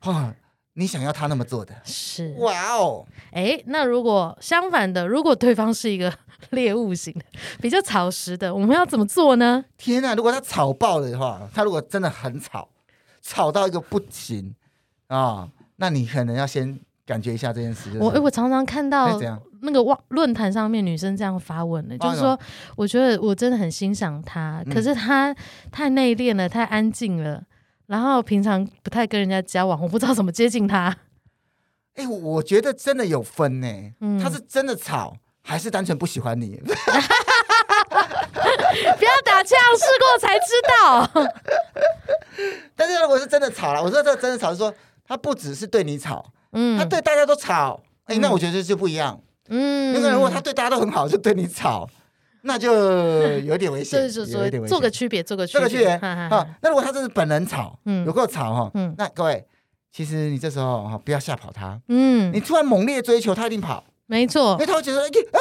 哈。你想要他那么做的是哇哦，哎，那如果相反的，如果对方是一个猎物型的，比较草食的，我们要怎么做呢？天哪，如果他草爆了的话，他如果真的很草，草到一个不行啊、哦，那你可能要先感觉一下这件事。我哎，我常常看到那个网论坛上面女生这样发问的，就是说，我觉得我真的很欣赏他，可是他太内敛了，太安静了。然后平常不太跟人家交往，我不知道怎么接近他。哎，我觉得真的有分呢。嗯，他是真的吵，还是单纯不喜欢你？不要打枪，试过才知道。但是如果是真的吵了，我说这真的吵是说他不只是对你吵，嗯，他对大家都吵。哎，那我觉得就不一样。嗯，那个如果他对大家都很好，就对你吵。那就有点危险，有点危险。做个区别，做个区别。这个区别啊，那如果他真是本人吵，嗯有够吵哈，那各位，其实你这时候哈，不要吓跑他。嗯，你突然猛烈追求，他一定跑。没错，因为他会觉得，啊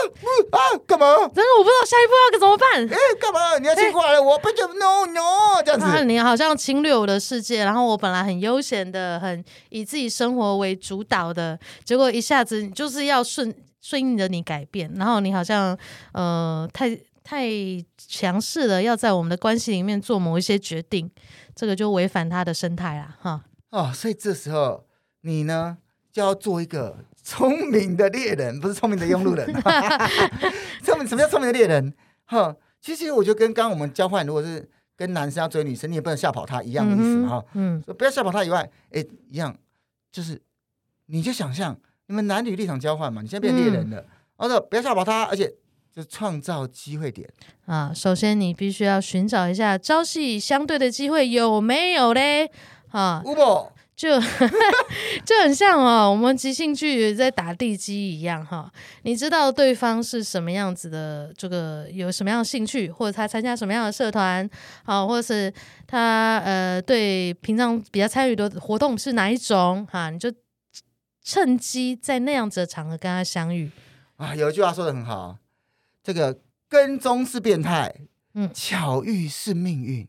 啊，干嘛？真的我不知道下一步要怎么办。哎，干嘛？你要亲过来了，我不就 no no 这样子。你好像侵略我的世界，然后我本来很悠闲的，很以自己生活为主导的，结果一下子你就是要顺。顺应着你改变，然后你好像呃太太强势了，要在我们的关系里面做某一些决定，这个就违反他的生态啦，哈。哦，所以这时候你呢就要做一个聪明的猎人，不是聪明的庸路人。聪明什么叫聪明的猎人？哈，其实我觉得跟刚刚我们交换，如果是跟男生要追女生，你也不能吓跑他一样的意思嘛，哈。嗯，不要吓跑他以外，哎，一样就是你就想象。你们男女立场交换嘛？你现在变猎人了，哦、嗯，不要吓跑他，而且就创造机会点啊。首先，你必须要寻找一下朝夕相对的机会有没有嘞？啊，就 就很像哦，我们即兴剧在打地基一样哈。你知道对方是什么样子的，这个有什么样的兴趣，或者他参加什么样的社团，好，或者是他呃对平常比较参与的活动是哪一种哈，你就。趁机在那样子的场合跟他相遇啊！有一句话说的很好，这个跟踪是变态，嗯，巧遇是命运。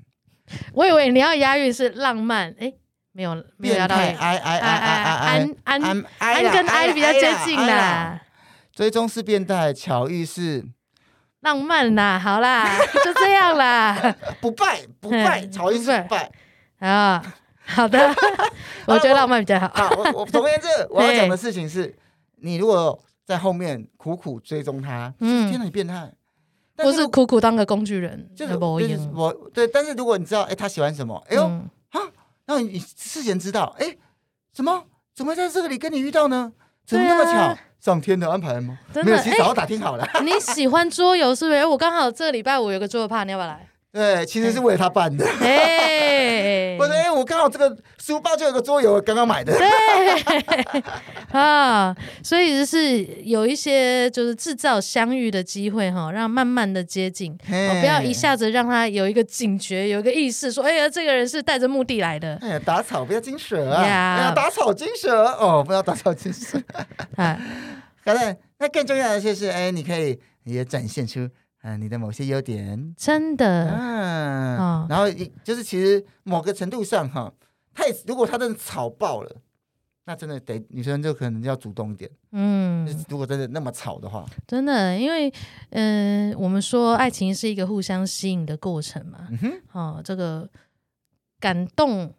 我以为你要押韵是浪漫，哎，没有，没有押到。哎哎哎哎哎，安安安跟安比较接近啦。追踪是变态，巧遇是浪漫呐。好啦，就这样啦。不 败不败，巧遇是败啊。好的，我觉得浪漫比较好。好，我我总而言之，我要讲的事情是，你如果在后面苦苦追踪他，嗯，天哪，你变态，不是苦苦当个工具人，就是我对。但是如果你知道，哎，他喜欢什么，哎呦啊，那你事先知道，哎，怎么怎么在这里跟你遇到呢？怎么那么巧？上天的安排吗？没有，其实早就打听好了。你喜欢桌游是不是？我刚好这个礼拜五有个桌游趴，你要不要来？对，其实是为了他办的。哎，我说，哎，我刚好这个书包就有个桌游，刚刚买的。对 啊，所以就是有一些就是制造相遇的机会哈，让慢慢的接近，不要一下子让他有一个警觉，有一个意识，说，哎呀，这个人是带着目的来的。哎呀，打草不要惊蛇啊！哎呀，打草惊蛇哦，不要打草惊蛇。啊，好的，那更重要的就是，哎，你可以也展现出。嗯，你的某些优点，真的，嗯，哦、然后就是其实某个程度上哈，他也如果他真的吵爆了，那真的得女生就可能要主动一点，嗯，如果真的那么吵的话，真的，因为嗯、呃，我们说爱情是一个互相吸引的过程嘛，嗯哼，哦，这个感动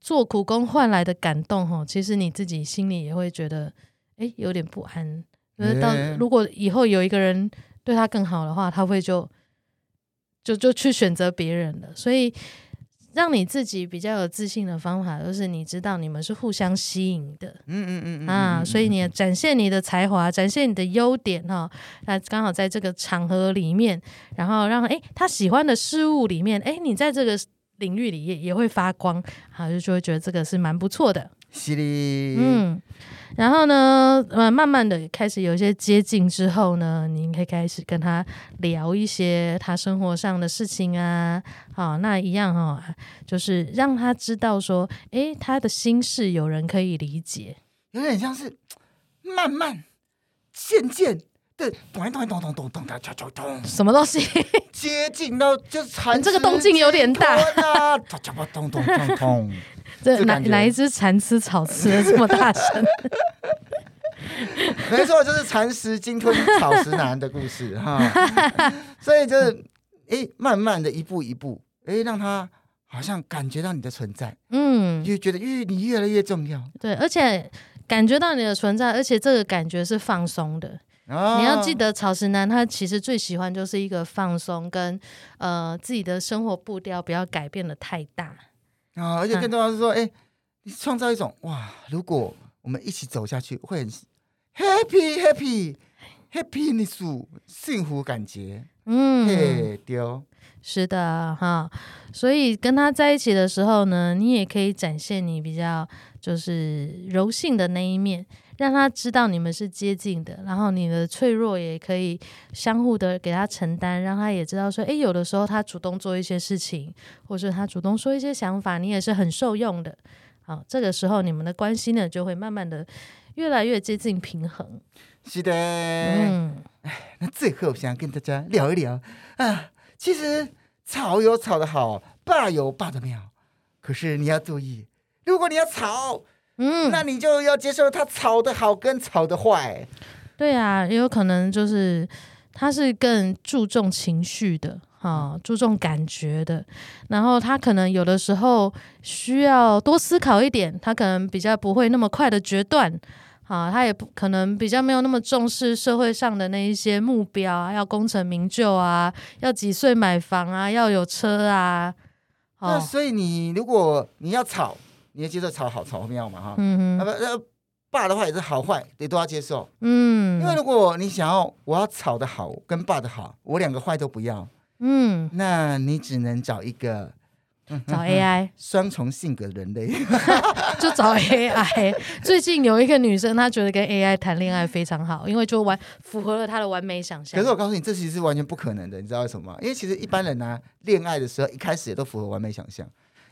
做苦工换来的感动哈，其实你自己心里也会觉得，哎，有点不安，就是到如果以后有一个人。对他更好的话，他会就就就去选择别人了。所以，让你自己比较有自信的方法，就是你知道你们是互相吸引的。嗯嗯嗯啊，所以你展现你的才华，展现你的优点哈。那刚好在这个场合里面，然后让诶他喜欢的事物里面，诶你在这个领域里也也会发光，好就就会觉得这个是蛮不错的。是的，嗯。然后呢，呃，慢慢的开始有一些接近之后呢，你可以开始跟他聊一些他生活上的事情啊，好，那一样哈、哦，就是让他知道说，诶，他的心事有人可以理解，有点像是慢慢渐渐的咚咚咚咚咚咚咚咚咚，什么东西接近到就是蚕，这个动静有点大，咚咚咚咚咚。这哪哪一只蚕吃草吃的这么大声？没错，就是蚕食鲸吞草食男的故事哈。所以就是，哎，慢慢的一步一步，哎，让他好像感觉到你的存在，嗯，就觉得越你越来越重要。对，而且感觉到你的存在，而且这个感觉是放松的。哦、你要记得，草食男他其实最喜欢就是一个放松，跟呃自己的生活步调不要改变的太大。啊！而且更重要是说，哎、嗯，你创造一种哇！如果我们一起走下去，会很 happy happy happy 那种幸福感觉。嗯，对，丢是的哈。所以跟他在一起的时候呢，你也可以展现你比较就是柔性的那一面。让他知道你们是接近的，然后你的脆弱也可以相互的给他承担，让他也知道说，诶，有的时候他主动做一些事情，或者他主动说一些想法，你也是很受用的。好，这个时候你们的关系呢，就会慢慢的越来越接近平衡。是的，嗯，哎，那最后想跟大家聊一聊啊，其实吵有吵的好，霸有霸的妙，可是你要注意，如果你要吵。嗯，那你就要接受他吵的好跟吵的坏。对啊，也有可能就是他是更注重情绪的，啊、哦，注重感觉的。然后他可能有的时候需要多思考一点，他可能比较不会那么快的决断，啊、哦，他也不可能比较没有那么重视社会上的那一些目标啊，要功成名就啊，要几岁买房啊，要有车啊。哦、那所以你如果你要吵。你要接受吵好吵妙嘛哈，嗯嗯，啊不，那爸的话也是好坏你都要接受，嗯，因为如果你想要我要吵的好跟爸的好，我两个坏都不要，嗯，那你只能找一个 找 AI 双重性格的人类，就找 AI。最近有一个女生，她觉得跟 AI 谈恋爱非常好，因为就完符合了她的完美想象。可是我告诉你，这其实是完全不可能的，你知道为什么吗？因为其实一般人呢、啊，恋爱的时候一开始也都符合完美想象。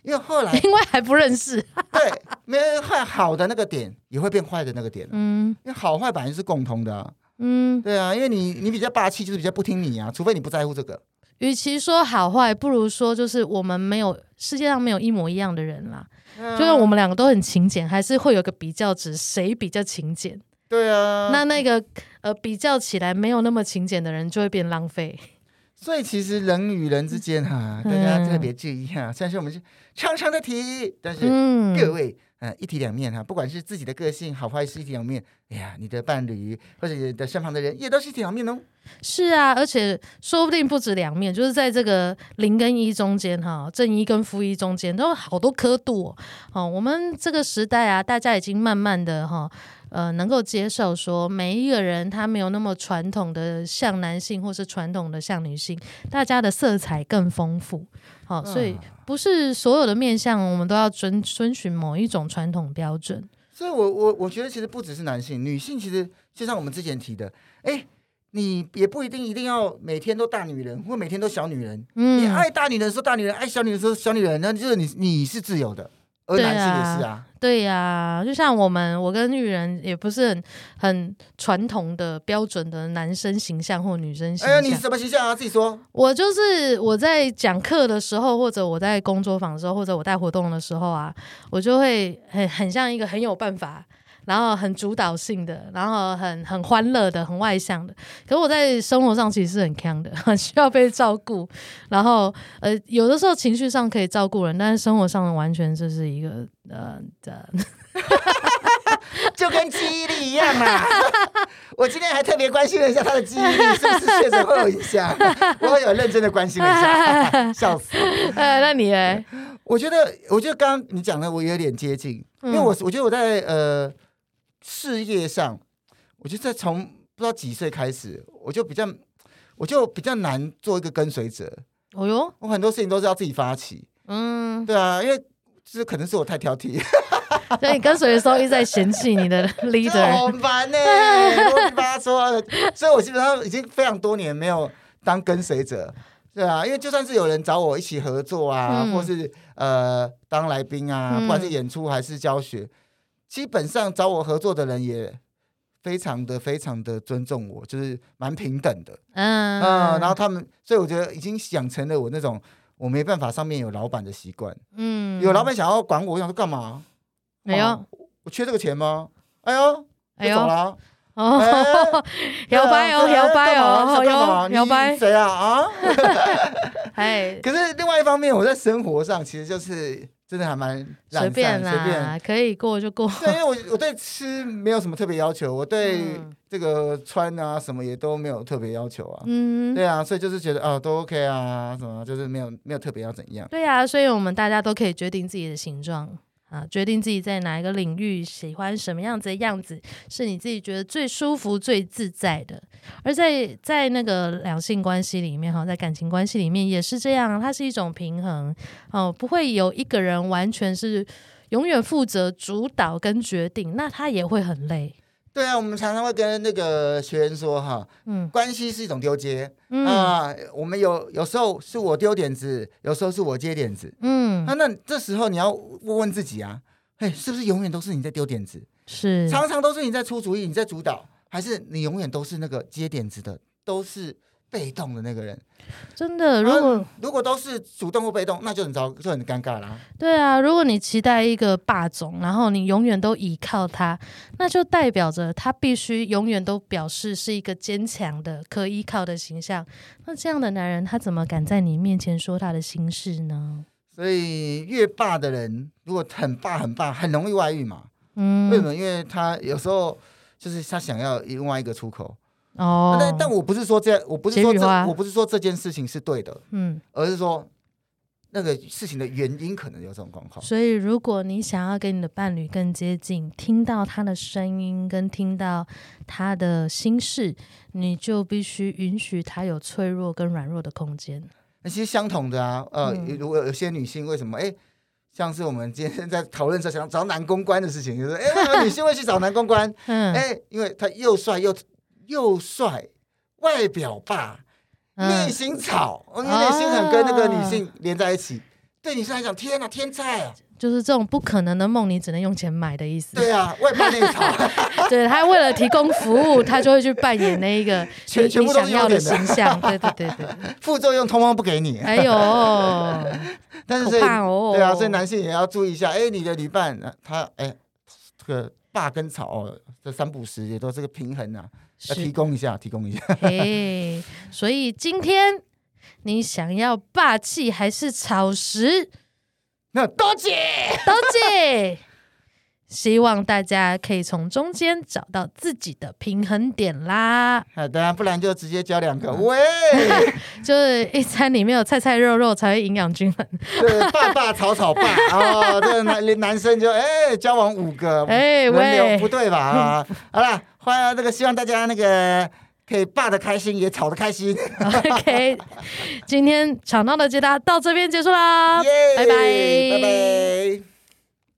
因为后来，因为还不认识，对，没有坏好的那个点也会变坏的那个点，嗯，因为好坏本来是共通的，啊，嗯，对啊，因为你你比较霸气，就是比较不听你啊，除非你不在乎这个。与其说好坏，不如说就是我们没有世界上没有一模一样的人啦，嗯，就是我们两个都很勤俭，还是会有个比较值，谁比较勤俭？对啊，那那个呃比较起来没有那么勤俭的人就会变浪费。所以其实人与人之间哈，大家特别注意哈。虽然说我们是常常的提，但是各位呃，一体两面哈。不管是自己的个性好坏是一体两面，哎呀，你的伴侣或者你的身旁的人也都是一体两面哦。是啊，而且说不定不止两面，就是在这个零跟一中间哈，正一跟负一中间都有好多刻度哦。我们这个时代啊，大家已经慢慢的哈。呃能够接受说每一个人他没有那么传统的像男性，或是传统的像女性，大家的色彩更丰富。好、哦，所以不是所有的面相我们都要遵遵循某一种传统标准。所以我我我觉得其实不只是男性，女性其实就像我们之前提的，哎。你也不一定一定要每天都大女人，或每天都小女人。嗯，你爱大女人说大女人，爱小女人说小女人，那就是你你是自由的，而男性也是啊。对呀、啊，就像我们，我跟玉人也不是很很传统的标准的男生形象或女生形象。哎呀，你什么形象啊？自己说。我就是我在讲课的时候，或者我在工作坊的时候，或者我带活动的时候啊，我就会很很像一个很有办法。然后很主导性的，然后很很欢乐的，很外向的。可是我在生活上其实是很强的，很需要被照顾。然后呃，有的时候情绪上可以照顾人，但是生活上完全就是一个呃的，就跟记忆力一样嘛。我今天还特别关心了一下他的记忆力是不是确实会有影响，我有认真的关心了一下，笑死。呃，那你呢？我觉得，我觉得刚刚你讲的我有点接近，因为我我觉得我在呃。事业上，我觉得在从不知道几岁开始，我就比较，我就比较难做一个跟随者。哦哟，我很多事情都是要自己发起。嗯，对啊，因为这可能是我太挑剔。所以你跟随的时候一直在嫌弃你的 leader，好烦呢、欸，啰里吧嗦。所以我基本上已经非常多年没有当跟随者。对啊，因为就算是有人找我一起合作啊，嗯、或是呃当来宾啊，不管是演出还是教学。嗯基本上找我合作的人也非常的非常的尊重我，就是蛮平等的，嗯嗯，然后他们，所以我觉得已经养成了我那种我没办法上面有老板的习惯，嗯，有老板想要管我，我想说干嘛？没有，我缺这个钱吗？哎呦，哎呦，哦，摇摆哦，摇摆哦，摇摇摆，谁啊？啊？哎，可是另外一方面，我在生活上其实就是。真的还蛮随便啦，随便可以过就过。对，因为我我对吃没有什么特别要求，我对这个穿啊什么也都没有特别要求啊。嗯，对啊，所以就是觉得哦都 OK 啊，什么就是没有没有特别要怎样。对啊，所以我们大家都可以决定自己的形状。啊，决定自己在哪一个领域喜欢什么样子的样子，是你自己觉得最舒服、最自在的。而在在那个两性关系里面，哈，在感情关系里面也是这样，它是一种平衡哦，不会有一个人完全是永远负责主导跟决定，那他也会很累。对啊，我们常常会跟那个学员说哈，嗯，关系是一种丢接，嗯。啊，我们有有时候是我丢点子，有时候是我接点子，嗯，那那这时候你要问问自己啊，嘿，是不是永远都是你在丢点子？是，常常都是你在出主意，你在主导，还是你永远都是那个接点子的，都是？被动的那个人，真的，如果如果都是主动或被动，那就很糟，就很尴尬啦。对啊，如果你期待一个霸总，然后你永远都依靠他，那就代表着他必须永远都表示是一个坚强的、可依靠的形象。那这样的男人，他怎么敢在你面前说他的心事呢？所以，越霸的人，如果很霸、很霸，很容易外遇嘛。嗯，为什么？因为他有时候就是他想要另外一个出口。哦，但但我不是说这样，我不是说这，我不是说这件事情是对的，嗯，而是说那个事情的原因可能有这种状况。所以，如果你想要跟你的伴侣更接近，听到他的声音，跟听到他的心事，你就必须允许他有脆弱跟软弱的空间。那其实相同的啊，呃，嗯、如果有些女性为什么，哎，像是我们今天在讨论着想找男公关的事情，就是哎，为什么女性会去找男公关？嗯，哎，因为他又帅又。又帅，外表霸，内心草，内、嗯、心很跟那个女性连在一起。啊、对女生来讲，天哪，天菜啊！就是这种不可能的梦，你只能用钱买的意思。对啊，外霸内草。对，他为了提供服务，他就会去扮演那一个全全部想要的形象。对对对对，副作用通通不给你。哎呦，但是所以哦，对啊，所以男性也要注意一下。哎，你的女伴，他哎，这个霸跟草哦，这三不时也都是个平衡啊。要提供一下，提供一下。嘿，所以今天你想要霸气还是草食？那多姐，多姐，希望大家可以从中间找到自己的平衡点啦。好的，不然就直接交两个。喂，就是一餐里面有菜菜肉肉才会营养均衡。对，爸爸草草爸哦，这男男生就哎交往五个，哎喂，不对吧？啊，好了，欢迎这个，希望大家那个。可以霸的开心，也吵的开心。OK，今天吵闹的解答到这边结束啦，拜拜，拜拜。